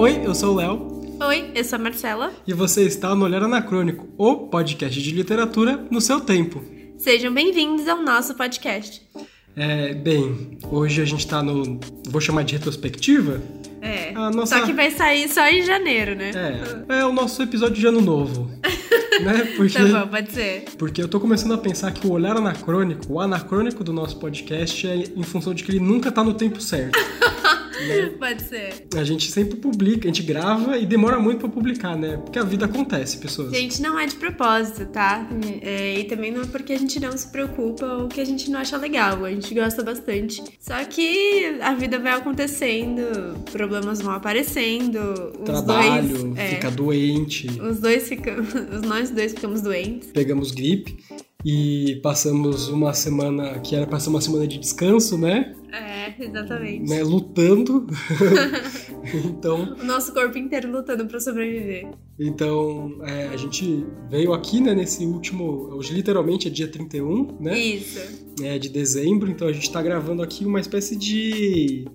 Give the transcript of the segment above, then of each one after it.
Oi, eu sou o Léo. Oi, eu sou a Marcela. E você está no Olhar Anacrônico, o podcast de literatura no seu tempo. Sejam bem-vindos ao nosso podcast. É, bem, hoje a gente tá no. Vou chamar de retrospectiva? É. Nossa... Só que vai sair só em janeiro, né? É. É o nosso episódio de ano novo. né? Porque, tá bom, pode ser. Porque eu tô começando a pensar que o olhar anacrônico, o anacrônico do nosso podcast é em função de que ele nunca tá no tempo certo. Né? Pode ser. A gente sempre publica, a gente grava e demora muito para publicar, né? Porque a vida acontece, pessoas. Gente, não é de propósito, tá? É, e também não é porque a gente não se preocupa ou que a gente não acha legal. A gente gosta bastante. Só que a vida vai acontecendo, problemas vão aparecendo. Trabalho, dois, é, fica doente. Os dois ficam. Nós dois ficamos doentes. Pegamos gripe e passamos uma semana que era para ser uma semana de descanso, né? É, exatamente. Né, lutando. então. O nosso corpo inteiro lutando para sobreviver. Então, é, a gente veio aqui, né, nesse último. Hoje, literalmente, é dia 31, né? Isso. É, de dezembro, então a gente tá gravando aqui uma espécie de.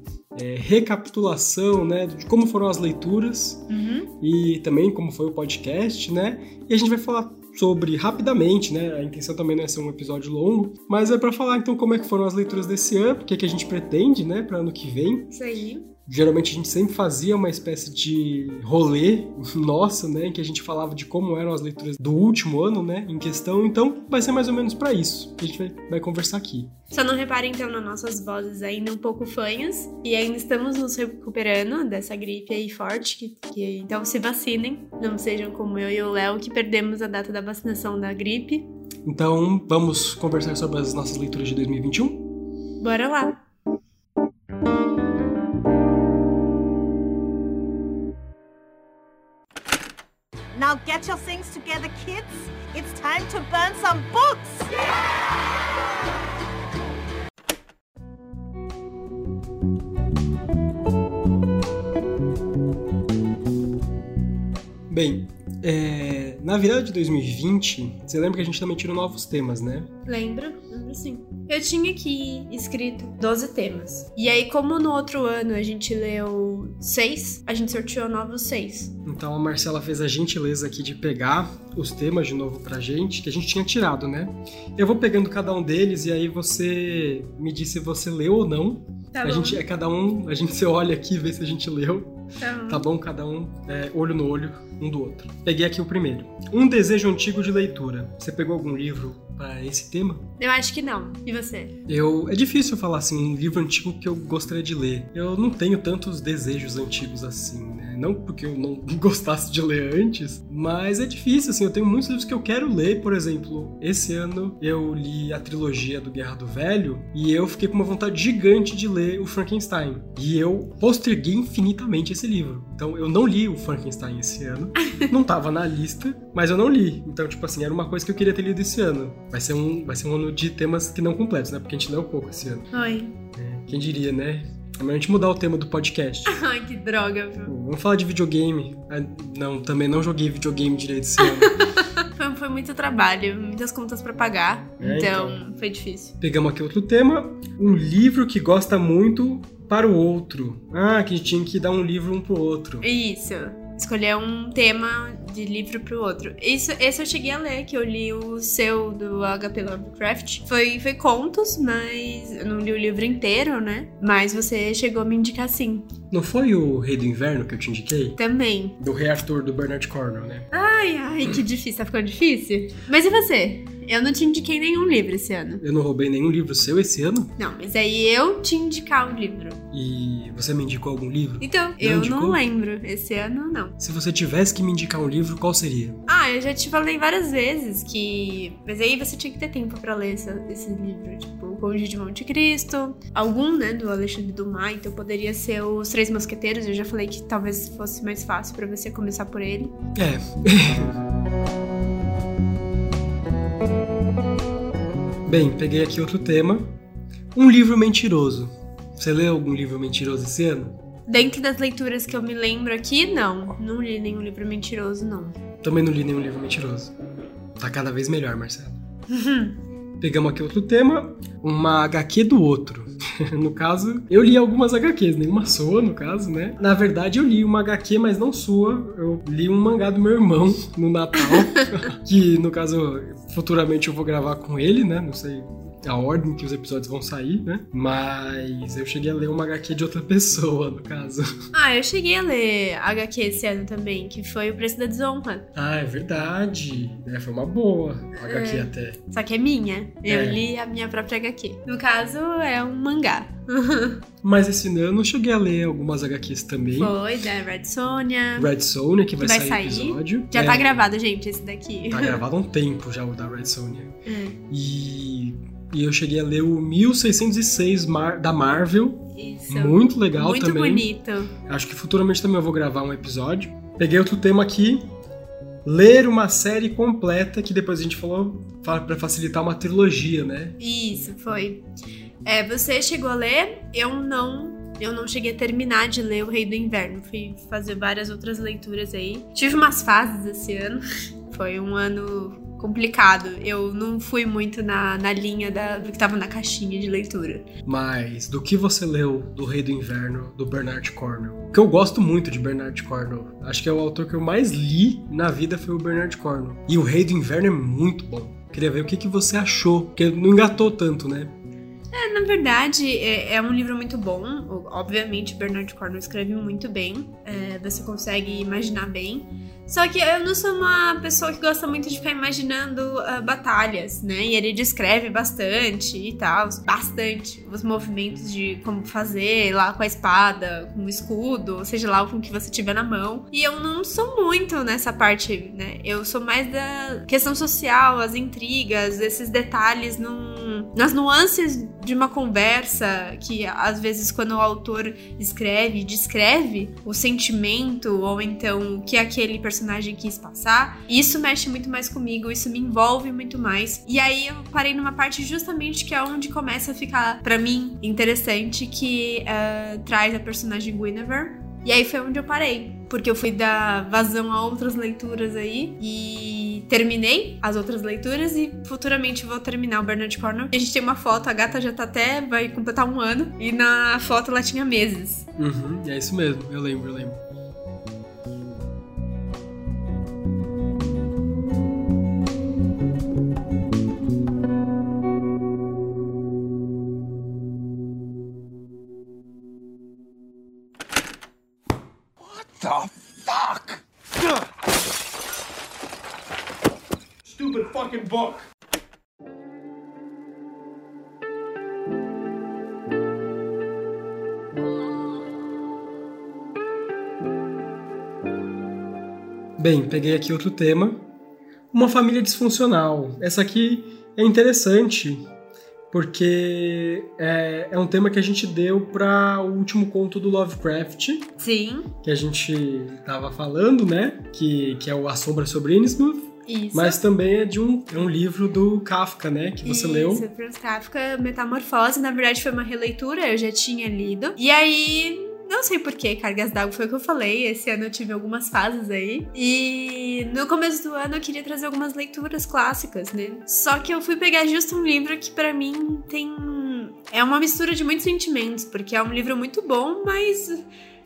É, recapitulação, né, de como foram as leituras uhum. e também como foi o podcast, né? E a gente vai falar sobre rapidamente, né? A intenção também não é ser um episódio longo, mas é para falar então como é que foram as leituras desse ano, o que, é que a gente pretende, né, para ano que vem. Isso aí. Geralmente a gente sempre fazia uma espécie de rolê nossa, né, em que a gente falava de como eram as leituras do último ano, né, em questão. Então vai ser mais ou menos para isso que a gente vai, vai conversar aqui. Só não reparem então nas nossas vozes ainda um pouco fanhas e ainda estamos nos recuperando dessa gripe aí forte, que, que então se vacinem, não sejam como eu e o Léo que perdemos a data da vacinação da gripe. Então vamos conversar sobre as nossas leituras de 2021? Bora lá! Now get your things together, kids. It's time to burn some books! Bem, é, na virada de 2020, você lembra que a gente também tirou novos temas, né? Lembro, lembro sim. Eu tinha aqui escrito 12 temas. E aí, como no outro ano a gente leu 6, a gente sorteou novos 6. Então a Marcela fez a gentileza aqui de pegar os temas de novo pra gente, que a gente tinha tirado, né? Eu vou pegando cada um deles e aí você me diz se você leu ou não. Tá a bom. gente é cada um, a gente se olha aqui e vê se a gente leu. Tá bom. Tá bom? Cada um é, olho no olho um do outro. Peguei aqui o primeiro. Um desejo antigo de leitura. Você pegou algum livro para esse tema? Eu acho que não. E você? Eu é difícil falar assim um livro antigo que eu gostaria de ler. Eu não tenho tantos desejos antigos assim, né? Não porque eu não gostasse de ler antes, mas é difícil assim. Eu tenho muitos livros que eu quero ler, por exemplo, esse ano eu li a trilogia do Guerra do Velho e eu fiquei com uma vontade gigante de ler o Frankenstein. E eu posterguei infinitamente esse livro. Então eu não li o Frankenstein esse ano. não tava na lista, mas eu não li. Então, tipo assim, era uma coisa que eu queria ter lido esse ano. Vai ser um, vai ser um ano de temas que não completos, né? Porque a gente leu pouco esse ano. Oi. É, quem diria, né? É melhor a gente mudar o tema do podcast. Ai, que droga, viu? Vamos falar de videogame. Ah, Não, também não joguei videogame direito esse ano. Foi, foi muito trabalho, muitas contas pra pagar. É, então, foi difícil. Pegamos aqui outro tema. Um livro que gosta muito para o outro. Ah, que a gente tinha que dar um livro um pro outro. Isso. Escolher um tema de livro pro outro. Isso, esse eu cheguei a ler, que eu li o seu do HP Lovecraft. Foi, foi contos, mas eu não li o livro inteiro, né? Mas você chegou a me indicar sim. Não foi o Rei do Inverno que eu te indiquei? Também. Do Rei Arthur, do Bernard Cornwell, né? Ai, ai, que difícil. Tá ficando difícil? Mas e você? Eu não te indiquei nenhum livro esse ano. Eu não roubei nenhum livro seu esse ano? Não, mas aí eu te indicar um livro. E você me indicou algum livro? Então, Não eu indicou? não lembro. Esse ano, não. Se você tivesse que me indicar um livro, qual seria? Ah, eu já te falei várias vezes que. Mas aí você tinha que ter tempo pra ler esse, esse livro. Tipo, O Conde de Monte Cristo. Algum, né, do Alexandre Dumas. Então poderia ser Os Três Mosqueteiros. Eu já falei que talvez fosse mais fácil pra você começar por ele. É. Bem, peguei aqui outro tema. Um livro mentiroso. Você leu algum livro mentiroso esse ano? Dentro das leituras que eu me lembro aqui, não. Não li nenhum livro mentiroso, não. Também não li nenhum livro mentiroso. Tá cada vez melhor, Marcelo. Pegamos aqui outro tema. Uma HQ do outro. no caso, eu li algumas HQs, nenhuma sua, no caso, né? Na verdade, eu li uma HQ, mas não sua. Eu li um mangá do meu irmão no Natal, que no caso, futuramente eu vou gravar com ele, né? Não sei a ordem que os episódios vão sair, né? Mas eu cheguei a ler uma HQ de outra pessoa, no caso. Ah, eu cheguei a ler HQ esse ano também, que foi O Preço da Desonra. Ah, é verdade. É, foi uma boa HQ É. até. Só que é minha. Eu É. li a minha própria HQ. No caso, é um mangá. Mas esse ano eu cheguei a ler algumas HQs também. Foi, da Red Sonja. Red Sonja, que vai, Vai sair, sair. episódio. Já É, tá gravado, gente, esse daqui. Tá gravado há um tempo já o da Red Sonja. É, E, e eu cheguei a ler o 1606 Mar- da Marvel. Isso. Muito legal Muito também. bonito. Acho que futuramente também eu vou gravar um episódio. Peguei outro tema aqui. Ler uma série completa, que depois a gente falou fa- pra facilitar uma trilogia, né? Isso, foi. É, você chegou a ler, eu não. Eu não cheguei a terminar de ler O Rei do Inverno. Fui fazer várias outras leituras aí. Tive umas fases esse ano. Foi um ano complicado. Eu não fui muito na, na linha da, do que tava na caixinha de leitura. Mas do que você leu do Rei do Inverno, do Bernard Cornwell? Que eu gosto muito de Bernard Cornwell. Acho que é o autor que eu mais li na vida foi o Bernard Cornwell. E o Rei do Inverno é muito bom. Queria ver o que, que você achou, porque não engatou tanto, né? É, na verdade, é, é um livro muito bom. Obviamente, Bernard Cornwell escreve muito bem. É, você consegue imaginar bem. Só que eu não sou uma pessoa que gosta muito de ficar imaginando ah, batalhas, né? E ele descreve bastante e tal. Bastante. Os movimentos de como fazer lá com a espada, com o escudo, seja lá com o que você tiver na mão. E eu não sou muito nessa parte, né? Eu sou mais da questão social, as intrigas, esses detalhes num, nas nuances de uma conversa que às vezes quando o autor escreve, descreve o sentimento ou então o que aquele personagem quis passar, isso mexe muito mais comigo, isso me envolve muito mais. E aí eu parei numa parte justamente que é onde começa a ficar pra mim interessante, que eh, traz a personagem Guinevere. E aí foi onde eu parei, porque eu fui dar vazão a outras leituras aí e terminei as outras leituras e futuramente vou terminar o Bernard Cornwell. A gente tem uma foto, a gata já tá até vai completar um ano e na foto ela tinha meses. Uhum, é isso mesmo, eu lembro, eu lembro. The fuck? Stupid fucking book. Bem, peguei aqui outro tema. Uma família disfuncional. Essa aqui é interessante porque é, é um tema que a gente deu para o último conto do Lovecraft, Sim, que a gente tava falando, né? Que, que é o A Sombra sobre Innsmouth. isso. Mas também é de um, é um livro do Kafka, né? Que você Isso, leu. Franz Kafka, Metamorfose. Na verdade, foi uma releitura, eu já tinha lido. E aí, não sei porquê, Cargas d'Água foi o que eu falei. Esse ano eu tive algumas fases aí. E no começo do ano eu queria trazer algumas leituras clássicas, né? Só que eu fui pegar justo um livro que pra mim tem. É uma mistura de muitos sentimentos, porque é um livro muito bom, mas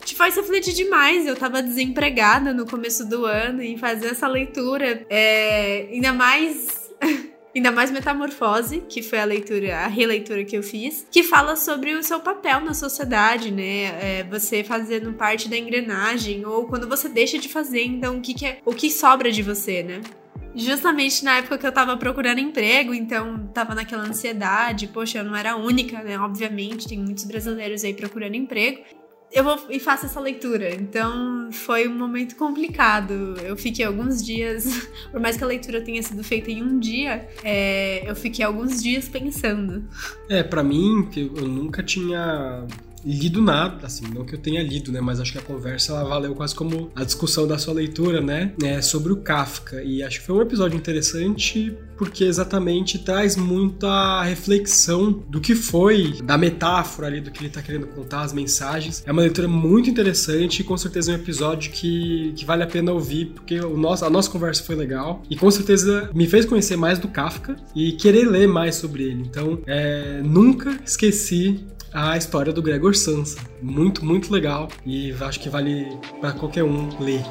te faz refletir demais. Eu tava desempregada no começo do ano e fazer essa leitura, é, ainda mais. Ainda mais Metamorfose, que foi a leitura, a releitura que eu fiz, que fala sobre o seu papel na sociedade, né? É, você fazendo parte da engrenagem, ou quando você deixa de fazer, então o que, que é, o que sobra de você, né? Justamente na época que eu tava procurando emprego, então tava naquela ansiedade, poxa, eu não era única, né? Obviamente, tem muitos brasileiros aí procurando emprego. Eu vou e faço essa leitura. Então foi um momento complicado. Eu fiquei alguns dias, por mais que a leitura tenha sido feita em um dia, é, eu fiquei alguns dias pensando. É, pra mim, eu nunca tinha lido nada, assim, não que eu tenha lido, né, mas acho que a conversa ela valeu quase como a discussão da sua leitura, né, é, sobre o Kafka. E acho que foi um episódio interessante porque exatamente traz muita reflexão do que foi, da metáfora ali do que ele tá querendo contar, as mensagens. É uma leitura muito interessante e com certeza é um episódio que, que vale a pena ouvir, porque o nosso, a nossa conversa foi legal e com certeza me fez conhecer mais do Kafka e querer ler mais sobre ele. Então, é, nunca esqueci a história do Gregor Samsa. Muito, muito legal e acho que vale para qualquer um ler.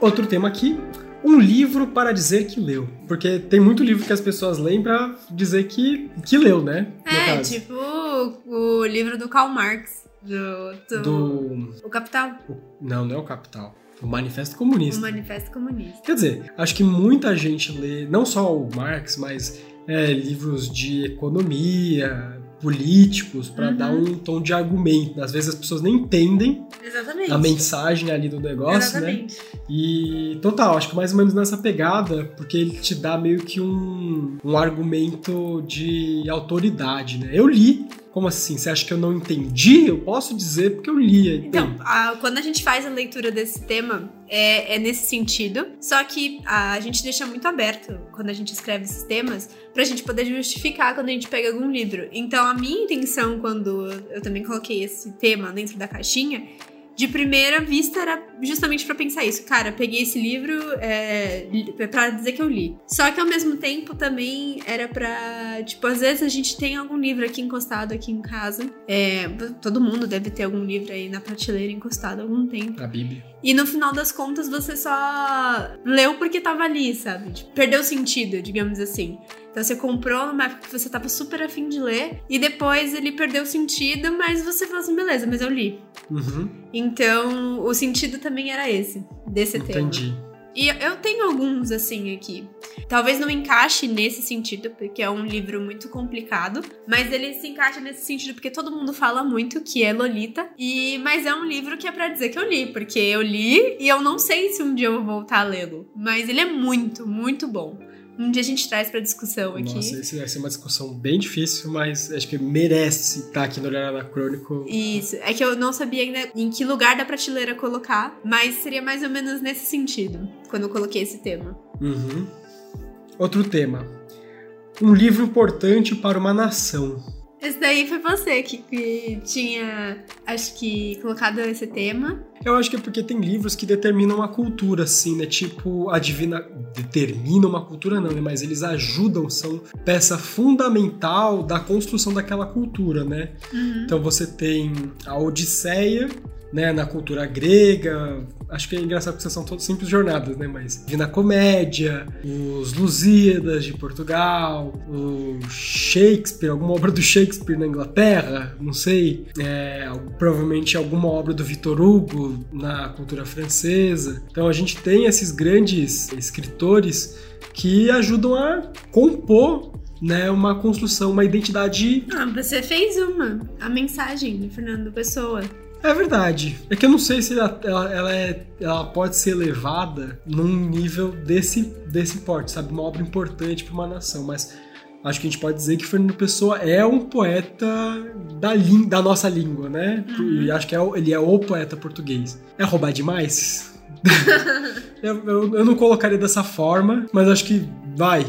Outro tema aqui, um livro para dizer que leu. Porque tem muito livro que as pessoas leem pra dizer que, que leu, né? É, tipo o livro do Karl Marx. Do, do... Do... O Capital. o- Não, não é o Capital. O Manifesto Comunista. O Manifesto Comunista. Quer dizer, acho que muita gente lê, não só o Marx, mas é, livros de economia, políticos, para Uhum. dar um tom de argumento. Às vezes as pessoas nem entendem Exatamente. a mensagem ali do negócio, né? Exatamente. E total, acho que mais ou menos nessa pegada, porque ele te dá meio que um, um argumento de autoridade, né? Eu li. Como assim? Você acha que eu não entendi? Eu posso dizer porque eu li. Então, a- quando a gente faz a leitura desse tema, é, é nesse sentido. Só que a, gente deixa muito aberto quando a gente escreve esses temas pra gente poder justificar quando a gente pega algum livro. Então, a minha intenção quando eu também coloquei esse tema dentro da caixinha. De primeira vista era justamente pra pensar isso. Cara, peguei esse livro é, li- pra dizer que eu li. Só que ao mesmo tempo também era pra. Tipo, às vezes a gente tem algum livro aqui encostado aqui em casa. É, todo mundo deve ter algum livro aí na prateleira encostado há algum tempo. A Bíblia. E no final das contas você só leu porque tava ali, sabe? Tipo, perdeu o sentido, digamos assim. Então você comprou numa época que você tava super afim de ler, e depois ele perdeu o sentido, mas você falou assim, beleza, mas eu li. Uhum, Então o sentido também era esse, desse tema. entendi. E eu tenho alguns, assim, aqui. Talvez não encaixe nesse sentido, porque é um livro muito complicado. Mas ele se encaixa nesse sentido porque todo mundo fala muito, que é Lolita. E Mas é um livro que é pra dizer que eu li, porque eu li e eu não sei se um dia eu vou voltar a lê-lo. Mas ele é muito, muito bom. Um dia a gente traz pra discussão aqui. Nossa, vai ser uma discussão bem difícil, mas acho que merece estar aqui no Olhar Anacrônico. Isso, é que eu não sabia ainda em que lugar da prateleira colocar, mas seria mais ou menos nesse sentido, quando eu coloquei esse tema. Uhum. Outro tema. Um livro importante para uma nação. Esse daí foi você que, que tinha, acho que, colocado esse tema. Eu acho que é porque tem livros que determinam a cultura, assim, né? Tipo, a Divina. Determinam uma cultura, não, né? Mas eles ajudam, são peça fundamental da construção daquela cultura, né? Então você tem a Odisseia, né? Na cultura grega. Acho que é engraçado porque são todos simples jornadas, né? Mas Divina Comédia, os Lusíadas de Portugal, o Shakespeare, alguma obra do Shakespeare na Inglaterra, não sei. É, provavelmente alguma obra do Victor Hugo na cultura francesa. Então a gente tem esses grandes escritores que ajudam a compor né, uma construção, uma identidade. Ah, você fez uma, a mensagem do Fernando Pessoa. É verdade. É que eu não sei se ela, ela, ela é, ela pode ser levada num nível desse, desse porte, sabe? Uma obra importante para uma nação, mas acho que a gente pode dizer que Fernando Pessoa é um poeta da, da nossa língua, né? E acho que é, ele é o poeta português. É roubar demais? eu, eu, eu não colocaria dessa forma, mas acho que vai.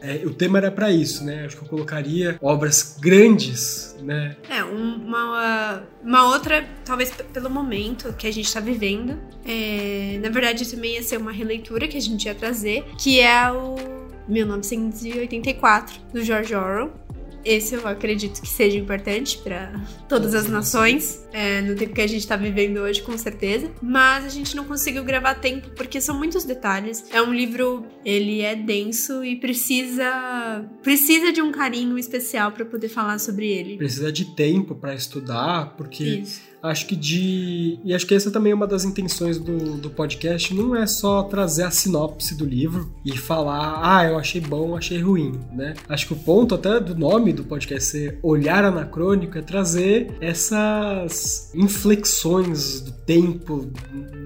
É, o tema era para isso, né? Acho que eu colocaria obras grandes, né? É, um- uma, uma outra, talvez pelo momento que a gente tá vivendo. é, na verdade, também ia ser uma releitura que a gente ia trazer, que é o 1984, do George Orwell. Esse eu acredito que seja importante para todas as nações, é, no tempo que a gente tá vivendo hoje, com certeza. Mas a gente não conseguiu gravar tempo porque são muitos detalhes. É um livro, ele é denso e precisa precisa de um carinho especial para poder falar sobre ele. precisa de tempo para estudar, porque Isso. Acho que de. E acho que essa também é uma das intenções do, do podcast, não é só trazer a sinopse do livro e falar, ah, eu achei bom, achei ruim, né? Acho que o ponto até do nome do podcast ser olhar anacrônico é trazer essas inflexões do tempo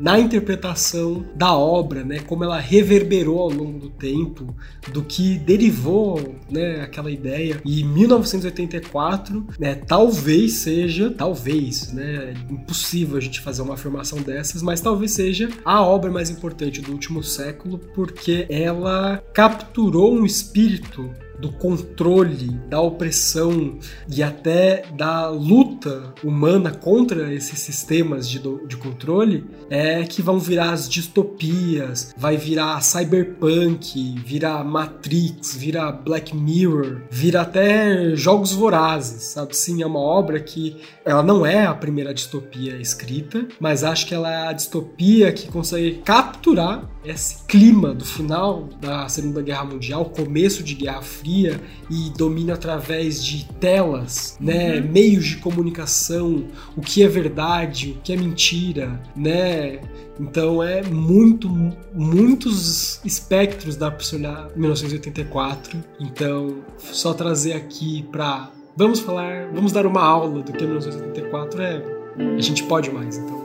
na interpretação da obra, né? Como ela reverberou ao longo do tempo, do que derivou, né, aquela ideia. E 1984, né, talvez seja, talvez, né, é impossível a gente fazer uma afirmação dessas, mas talvez seja a obra mais importante do último século, porque ela capturou um espírito do controle, da opressão e até da luta humana contra esses sistemas de, de controle é que vão virar as distopias, vai virar cyberpunk, virar Matrix, virar Black Mirror, vira até jogos vorazes, sabe? Sim, é uma obra que ela não é a primeira distopia escrita, mas acho que ela é a distopia que consegue capturar esse clima do final da Segunda Guerra Mundial, começo de Guerra Fria e domina através de telas, né, uhum. meios de comunicação, o que é verdade, o que é mentira, né? Então é muito, muitos espectros da pra 1984. Então, só trazer aqui para vamos falar, vamos dar uma aula do que é 1984 é a gente pode mais, então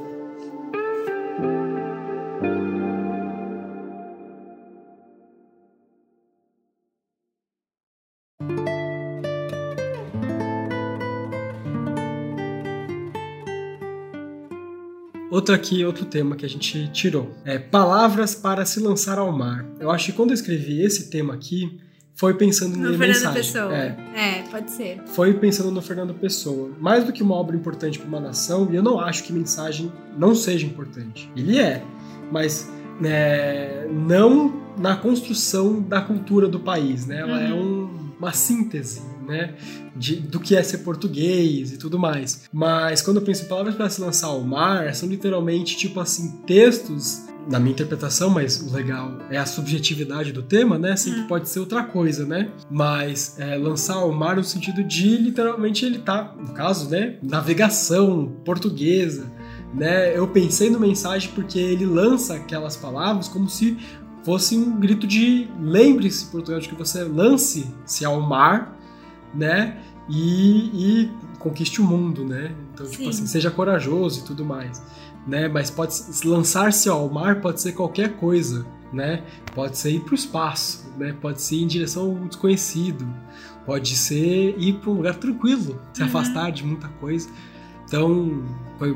Outro aqui, outro tema que a gente tirou. É palavras para se lançar ao mar. Eu acho que quando eu escrevi esse tema aqui, foi pensando no Fernando mensagem. Pessoa. É. é, pode ser. Foi pensando no Fernando Pessoa. Mais do que uma obra importante para uma nação, e eu não acho que mensagem não seja importante. Ele é, mas é, não na construção da cultura do país, né? Ela é uhum. é um, uma síntese né? De, do que é ser português e tudo mais. Mas quando eu penso em palavras para se lançar ao mar, são literalmente tipo assim, textos na minha interpretação, mas o legal é a subjetividade do tema, né? Sempre hum. pode ser outra coisa, né? Mas é, lançar ao mar no sentido de literalmente ele tá, no caso, né? Navegação portuguesa, né? Eu pensei no mensagem porque ele lança aquelas palavras como se fosse um grito de lembre-se, Portugal, de que você lance-se ao mar né? E, e conquiste o mundo, né? Então, Sim. tipo assim, seja corajoso e tudo mais, né? Mas pode lançar-se ao mar pode ser qualquer coisa, né? Pode ser ir para o espaço, né? Pode ser ir em direção ao desconhecido, pode ser ir para um lugar tranquilo, se uhum. afastar de muita coisa. Então,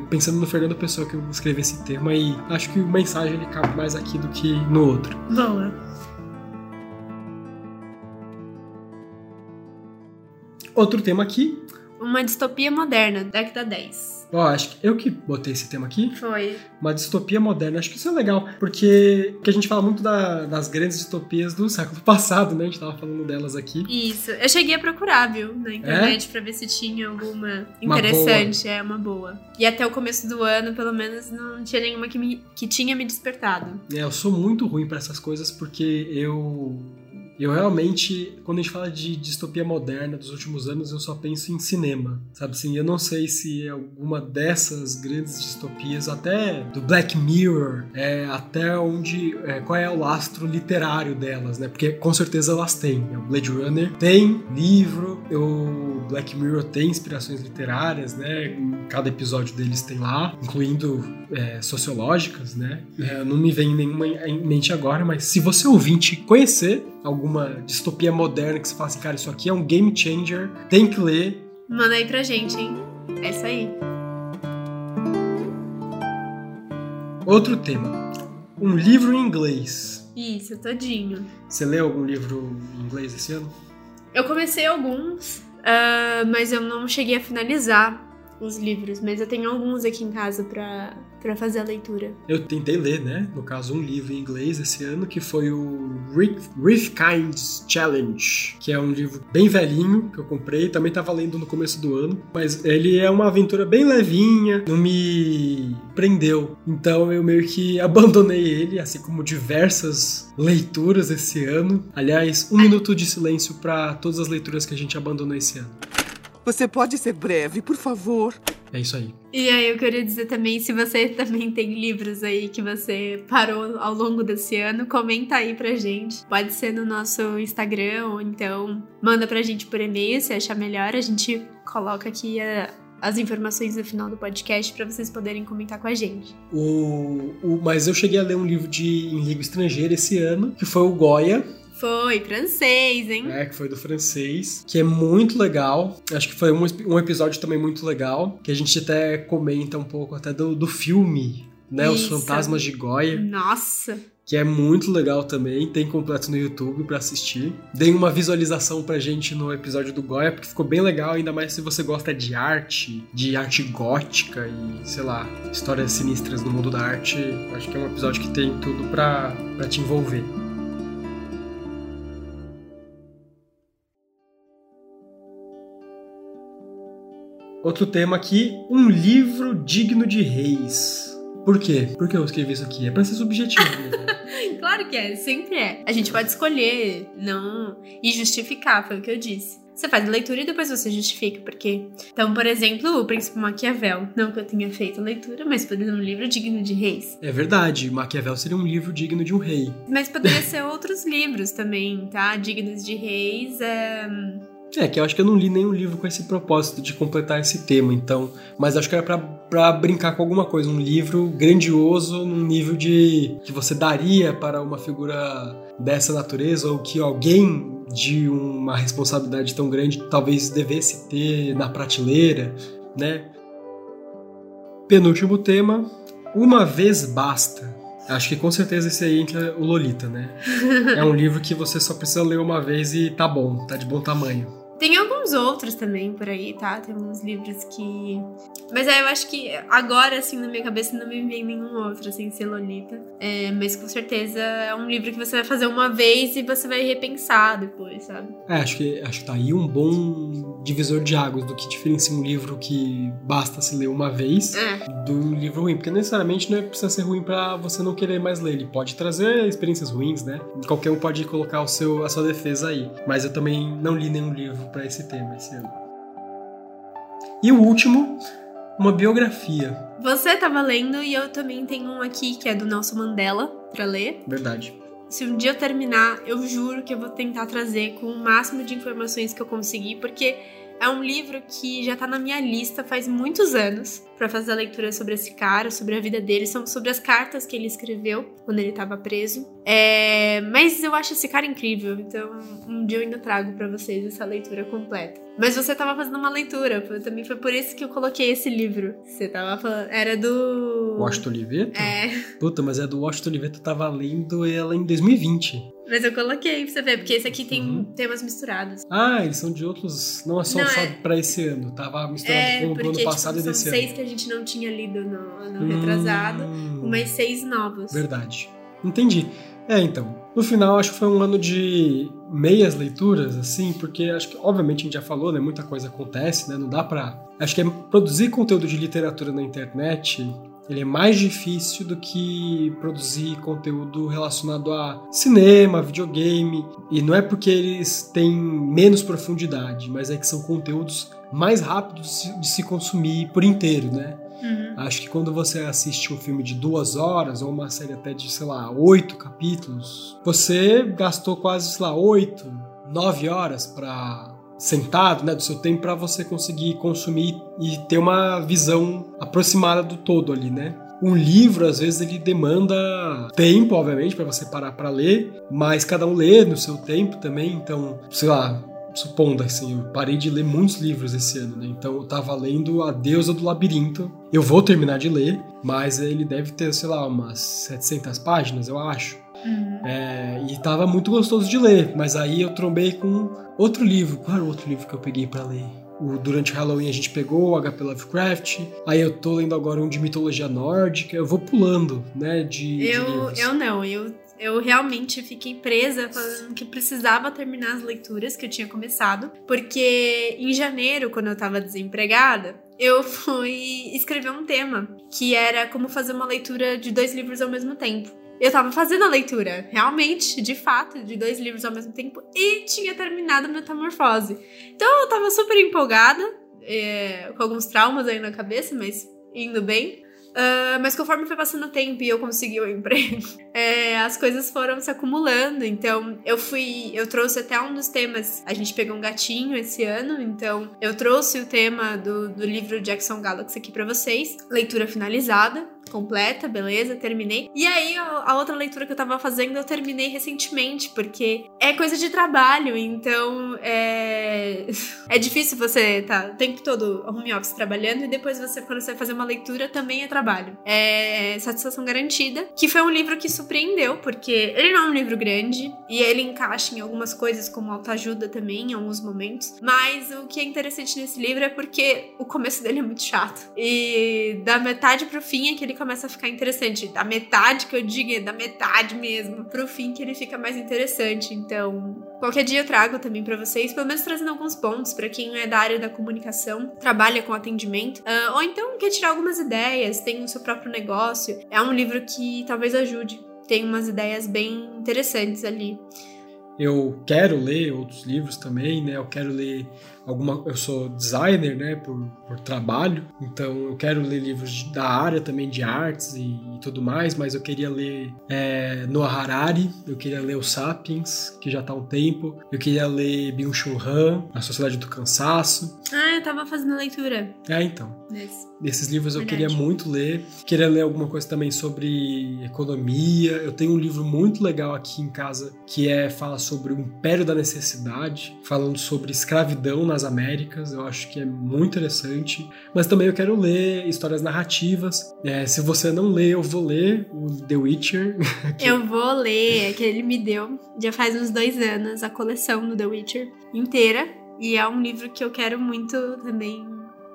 pensando no Fernando Pessoa que eu escrevi esse tema e acho que o mensagem ele cabe mais aqui do que no outro. Boa. Outro tema aqui. Uma distopia moderna, década 10. Ó, acho que eu que botei esse tema aqui. Foi. Uma distopia moderna. Acho que isso é legal, porque que a gente fala muito da, das grandes distopias do século passado, né? A gente tava falando delas aqui. Isso. Eu cheguei a procurar, viu, na internet, é? pra ver se tinha alguma interessante. Uma é, uma boa. E até o começo do ano, pelo menos, não tinha nenhuma que, me, que tinha me despertado. É, eu sou muito ruim para essas coisas, porque eu eu realmente, quando a gente fala de distopia moderna dos últimos anos, eu só penso em cinema, sabe assim? Eu não sei se alguma dessas grandes distopias, até do Black Mirror, é, até onde, é, qual é o lastro literário delas, né? Porque com certeza elas têm. O Blade Runner tem livro, o Black Mirror tem inspirações literárias, né? Cada episódio deles tem lá, incluindo é, sociológicas, né? É, não me vem nenhuma em mente agora, mas se você ouvinte conhecer alguma distopia moderna que você fala assim, cara, isso aqui é um game changer, tem que ler. Manda aí pra gente, hein? É isso aí. Outro tema. Um livro em inglês. Isso, todinho. Você leu algum livro em inglês esse ano? Eu comecei alguns, uh, mas eu não cheguei a finalizar os livros, mas eu tenho alguns aqui em casa para para fazer a leitura. Eu tentei ler, né? No caso, um livro em inglês esse ano, que foi o Reef Kinds Challenge, que é um livro bem velhinho que eu comprei, também tava lendo no começo do ano, mas ele é uma aventura bem levinha, não me prendeu. Então eu meio que abandonei ele, assim como diversas leituras esse ano. Aliás, um minuto de silêncio para todas as leituras que a gente abandonou esse ano. Você pode ser breve, por favor? É isso aí. E aí eu queria dizer também, se você também tem livros aí que você parou ao longo desse ano, comenta aí pra gente. Pode ser no nosso Instagram ou então manda pra gente por e-mail se achar melhor. A gente coloca aqui a, as informações no final do podcast para vocês poderem comentar com a gente. O, o, mas eu cheguei a ler um livro de em língua estrangeira esse ano, que foi o Goya, foi, francês, hein? É, que foi do francês, que é muito legal. Acho que foi um, um episódio também muito legal, que a gente até comenta um pouco até do, do filme, né? Isso. Os Fantasmas de Goya. Nossa! que é muito legal também, tem completo no YouTube para assistir. Dei uma visualização pra gente no episódio do Goya, porque ficou bem legal, ainda mais se você gosta de arte, de arte gótica e, sei lá, histórias sinistras no mundo da arte. Acho que é um episódio que tem tudo pra, pra te envolver. Outro tema aqui, um livro digno de reis. Por quê? Por que eu escrevi isso aqui? É pra ser subjetivo mesmo. claro que é, sempre é. A gente pode escolher, não. e justificar, foi o que eu disse. Você faz a leitura e depois você justifica por quê. Então, por exemplo, o Príncipe Maquiavel. Não que eu tenha feito a leitura, mas poderia ser um livro digno de reis. É verdade, Maquiavel seria um livro digno de um rei. Mas poderia ser outros livros também, tá? Dignos de reis. É é, que eu acho que eu não li nenhum livro com esse propósito de completar esse tema, então. Mas acho que era pra, pra brincar com alguma coisa. Um livro grandioso num nível de. que você daria para uma figura dessa natureza, ou que alguém de uma responsabilidade tão grande talvez devesse ter na prateleira, né? Penúltimo tema. Uma vez basta. Acho que com certeza esse aí entra o Lolita, né? é um livro que você só precisa ler uma vez e tá bom, tá de bom tamanho. Tem alguns outros também por aí, tá? Tem uns livros que. Mas aí eu acho que agora, assim, na minha cabeça não me vem nenhum outro, assim, ser Lolita. É, mas com certeza é um livro que você vai fazer uma vez e você vai repensar depois, sabe? É, acho que, acho que tá aí um bom divisor de águas do que diferencia um livro que basta se ler uma vez é. do livro ruim. Porque necessariamente não é, precisa ser ruim para você não querer mais ler. Ele pode trazer experiências ruins, né? Qualquer um pode colocar o seu, a sua defesa aí. Mas eu também não li nenhum livro para esse tema esse ano. E o último, uma biografia. Você tava lendo e eu também tenho um aqui que é do Nelson Mandela para ler. Verdade. Se um dia eu terminar, eu juro que eu vou tentar trazer com o máximo de informações que eu conseguir, porque é um livro que já tá na minha lista faz muitos anos para fazer a leitura sobre esse cara, sobre a vida dele, são sobre as cartas que ele escreveu quando ele estava preso. É, mas eu acho esse cara incrível, então um dia eu ainda trago para vocês essa leitura completa. Mas você tava fazendo uma leitura, também foi por isso que eu coloquei esse livro. Você tava falando, era do Washington Oliveto? É. Puta, mas é do Washington Oliveto, eu tava lendo ela em 2020. Mas eu coloquei pra você ver, porque esse aqui tem uhum. temas misturados. Ah, eles são de outros. Não é só, não, só é... pra esse ano. Tava misturado é, com o ano passado tipo, e desse ano. São seis que a gente não tinha lido no ano hum... retrasado, mais seis novos. Verdade. Entendi. É, então. No final, acho que foi um ano de meias leituras, assim, porque acho que, obviamente, a gente já falou, né? Muita coisa acontece, né? Não dá pra. Acho que é produzir conteúdo de literatura na internet ele é mais difícil do que produzir conteúdo relacionado a cinema, videogame. E não é porque eles têm menos profundidade, mas é que são conteúdos mais rápidos de se consumir por inteiro, né? Uhum. Acho que quando você assiste um filme de duas horas, ou uma série até de, sei lá, oito capítulos, você gastou quase, sei lá, oito, nove horas para sentado, né, do seu tempo para você conseguir consumir e ter uma visão aproximada do todo ali, né? Um livro, às vezes, ele demanda tempo, obviamente, para você parar para ler, mas cada um lê no seu tempo também, então, sei lá, supondo assim, eu parei de ler muitos livros esse ano, né? Então eu tava lendo A Deusa do Labirinto. Eu vou terminar de ler, mas ele deve ter, sei lá, umas 700 páginas, eu acho. Uhum. É, e tava muito gostoso de ler, mas aí eu trombei com outro livro. Qual era o outro livro que eu peguei para ler? O, durante Halloween a gente pegou o HP Lovecraft. Aí eu tô lendo agora um de mitologia nórdica. Eu vou pulando, né? De, eu, de eu não, eu, eu realmente fiquei presa falando que precisava terminar as leituras que eu tinha começado. Porque em janeiro, quando eu tava desempregada, eu fui escrever um tema que era como fazer uma leitura de dois livros ao mesmo tempo eu tava fazendo a leitura, realmente, de fato, de dois livros ao mesmo tempo e tinha terminado Metamorfose. Então eu tava super empolgada, é, com alguns traumas aí na cabeça, mas indo bem. Uh, mas conforme foi passando o tempo e eu consegui o emprego, é, as coisas foram se acumulando. Então, eu fui. Eu trouxe até um dos temas. A gente pegou um gatinho esse ano, então eu trouxe o tema do, do livro Jackson Galaxy aqui para vocês. Leitura finalizada. Completa, beleza, terminei. E aí a, outra leitura que eu tava fazendo eu terminei recentemente, porque é coisa de trabalho, então é, é difícil você tá o tempo todo home office trabalhando e depois você, quando você vai fazer uma leitura, também é trabalho. É satisfação garantida, que foi um livro que surpreendeu, porque ele não é um livro grande e ele encaixa em algumas coisas como autoajuda também, em alguns momentos, mas o que é interessante nesse livro é porque o começo dele é muito chato. E da metade pro fim é que ele começa a ficar interessante. Da metade que eu digo, é da metade mesmo, pro fim que ele fica mais interessante. Então, qualquer dia eu trago também para vocês, pelo menos trazendo alguns pontos para quem é da área da comunicação, trabalha com atendimento, uh, ou então quer tirar algumas ideias, tem o seu próprio negócio. É um livro que talvez ajude. Tem umas ideias bem interessantes ali. Eu quero ler outros livros também, né? Eu quero ler alguma. Eu sou designer, né? Por, por trabalho, então eu quero ler livros da área também de artes e, e tudo mais, mas eu queria ler é, Noah Harari, eu queria ler o Sapiens, que já tá há um tempo, eu queria ler Byung-Chul Han, A Sociedade do Cansaço. Ah, eu tava fazendo leitura. É, então. Desse. Desses livros eu Verdade. queria muito ler. Queria ler alguma coisa também sobre economia. Eu tenho um livro muito legal aqui em casa que é fala sobre o Império da Necessidade, falando sobre escravidão nas Américas. Eu acho que é muito interessante. Mas também eu quero ler histórias narrativas. É, se você não lê, eu vou ler o The Witcher. que- Eu vou ler, que ele me deu já faz uns dois anos, a coleção do The Witcher inteira. E é um livro que eu quero muito também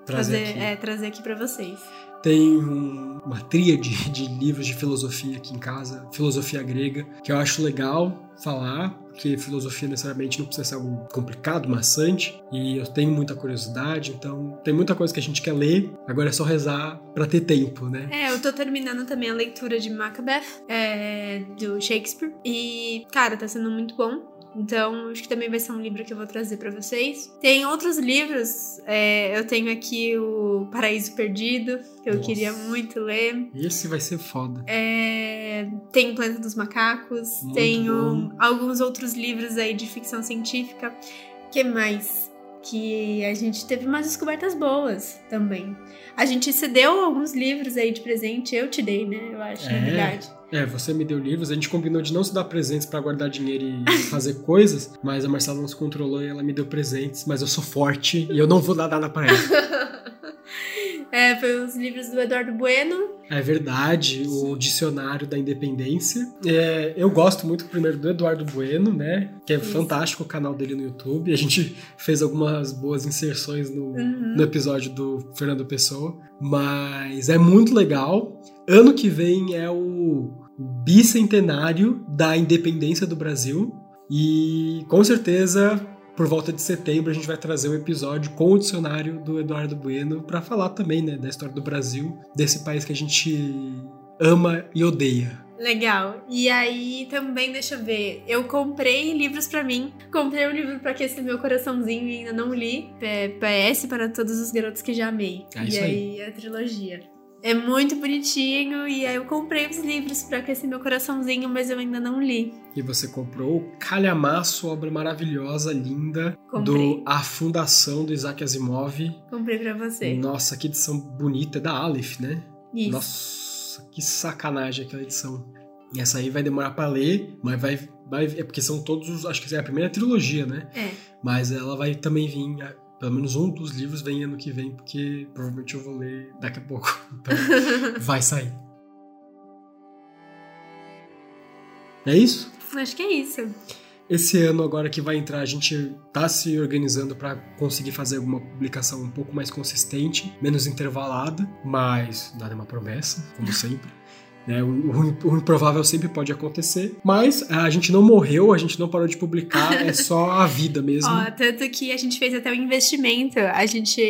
trazer trazer, aqui. é, trazer aqui pra vocês. Tem um- uma tríade de livros de filosofia aqui em casa, filosofia grega, que eu acho legal falar, porque filosofia necessariamente não precisa ser algo complicado, maçante, e eu tenho muita curiosidade, então tem muita coisa que a gente quer ler, agora é só rezar pra ter tempo, né? É, eu tô terminando também a leitura de Macbeth, é, do Shakespeare. E, cara, tá sendo muito bom. Então, acho que também vai ser um livro que eu vou trazer pra vocês. Tem outros livros. é, eu tenho aqui o Paraíso Perdido, que eu Nossa. queria muito ler. Esse vai ser foda. É, tem Planeta dos Macacos. Muito tenho bom. alguns outros livros aí de ficção científica. que mais? Que a gente teve umas descobertas boas também. A gente se deu alguns livros aí de presente. Eu te dei, né? Eu acho, na É. verdade. É, você me deu livros, a gente combinou de não se dar presentes pra guardar dinheiro e fazer coisas, mas a Marcela não se controlou e ela me deu presentes, mas eu sou forte e eu não vou dar nada pra ela. É, foi os livros do Eduardo Bueno. É verdade, o Dicionário da Independência. É, eu gosto muito primeiro do Eduardo Bueno, né? Que é Isso. fantástico o canal dele no YouTube. A gente fez algumas boas inserções no, Uhum. no episódio do Fernando Pessoa. Mas é muito legal. Ano que vem é o bicentenário da independência do Brasil. E com certeza, por volta de setembro, a gente vai trazer um episódio com o dicionário do Eduardo Bueno para falar também né, da história do Brasil, desse país que a gente ama e odeia. Legal. E aí também, deixa eu ver, eu comprei livros pra mim. Comprei um livro pra aquecer meu coraçãozinho e ainda não li. PS para todos os garotos que já amei. É e isso aí, a trilogia. É muito bonitinho e aí eu comprei os livros pra aquecer meu coraçãozinho, mas eu ainda não li. E você comprou o Calhamaço, obra maravilhosa, linda, Comprei. do A Fundação do Isaac Asimov. Comprei pra você. Nossa, que edição bonita, é da Aleph, né? Isso. Nossa, que sacanagem aquela edição. E essa aí vai demorar pra ler, mas vai, vai. É porque são todos. os- Acho que é a primeira trilogia, né? É. Mas ela vai também vir. Pelo menos um dos livros vem ano que vem, porque provavelmente eu vou ler daqui a pouco. Então vai sair. É isso? Acho que é isso. Esse ano agora que vai entrar, a gente tá se organizando para conseguir fazer alguma publicação um pouco mais consistente, menos intervalada, mas nada é uma promessa, como sempre. né? O, o- improvável sempre pode acontecer, mas a gente não morreu, a gente não parou de publicar, é só a vida mesmo. Ó, tanto que a gente fez até um investimento. A gente.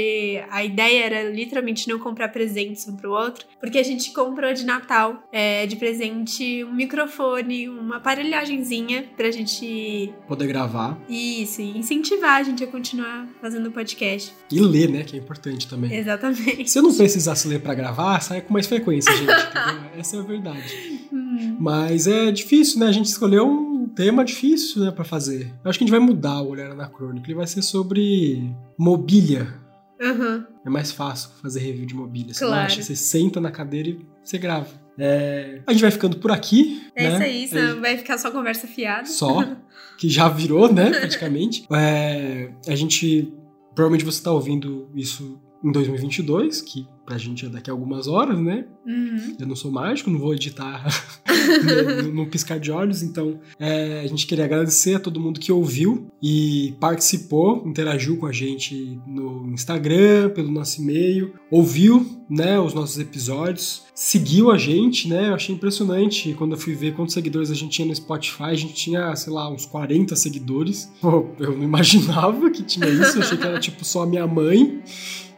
A ideia era literalmente não comprar presentes um pro outro, porque a gente comprou de Natal é, de presente um microfone, uma aparelhagenzinha pra gente. Poder gravar Isso, e incentivar a gente a continuar fazendo podcast. e ler, né? Que é importante também. Exatamente. Se eu não precisasse ler para gravar, sai com mais frequência, gente. Essa é a verdade. Hum, Mas é difícil, né? A gente escolheu um tema difícil, né, para fazer. Eu acho que a gente vai mudar o Olhar Anacrônico. Ele vai ser sobre mobília. Aham. é mais fácil fazer review de mobília. Você Claro. acha, você senta na cadeira e você grava. É, a gente vai ficando por aqui. É né? isso aí, É vai ficar só conversa fiada. só, que já virou, né, praticamente. É, a gente, provavelmente você tá ouvindo isso em 2022, que pra gente é daqui a algumas horas, né? Uhum. Eu não sou mágico, não vou editar no, piscar de olhos, então é, a gente queria agradecer a todo mundo que ouviu e participou, interagiu com a gente no Instagram, pelo nosso e-mail, ouviu, né, os nossos episódios, seguiu a gente, né? Eu achei impressionante quando eu fui ver quantos seguidores a gente tinha no Spotify, a gente tinha, sei lá, uns 40 seguidores. Pô, eu não imaginava que tinha isso, eu achei que era tipo só a minha mãe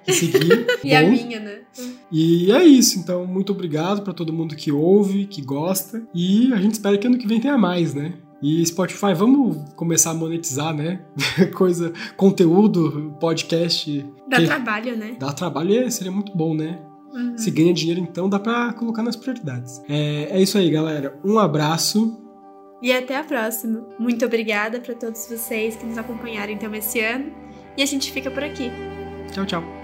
que seguia. E a Bom, minha, né? e é isso, então muito obrigado pra todo mundo que ouve, que gosta. E a gente espera que ano que vem tenha mais, né? E Spotify, vamos começar a monetizar, né? Coisa, conteúdo, podcast. Dá que trabalho, né? dá trabalho e seria muito bom, né? Uhum. Se ganha dinheiro, então dá pra colocar nas prioridades. É, é isso aí, galera. Um abraço. E até a próxima. Muito obrigada pra todos vocês que nos acompanharam então esse ano. E a gente fica por aqui. Tchau, tchau.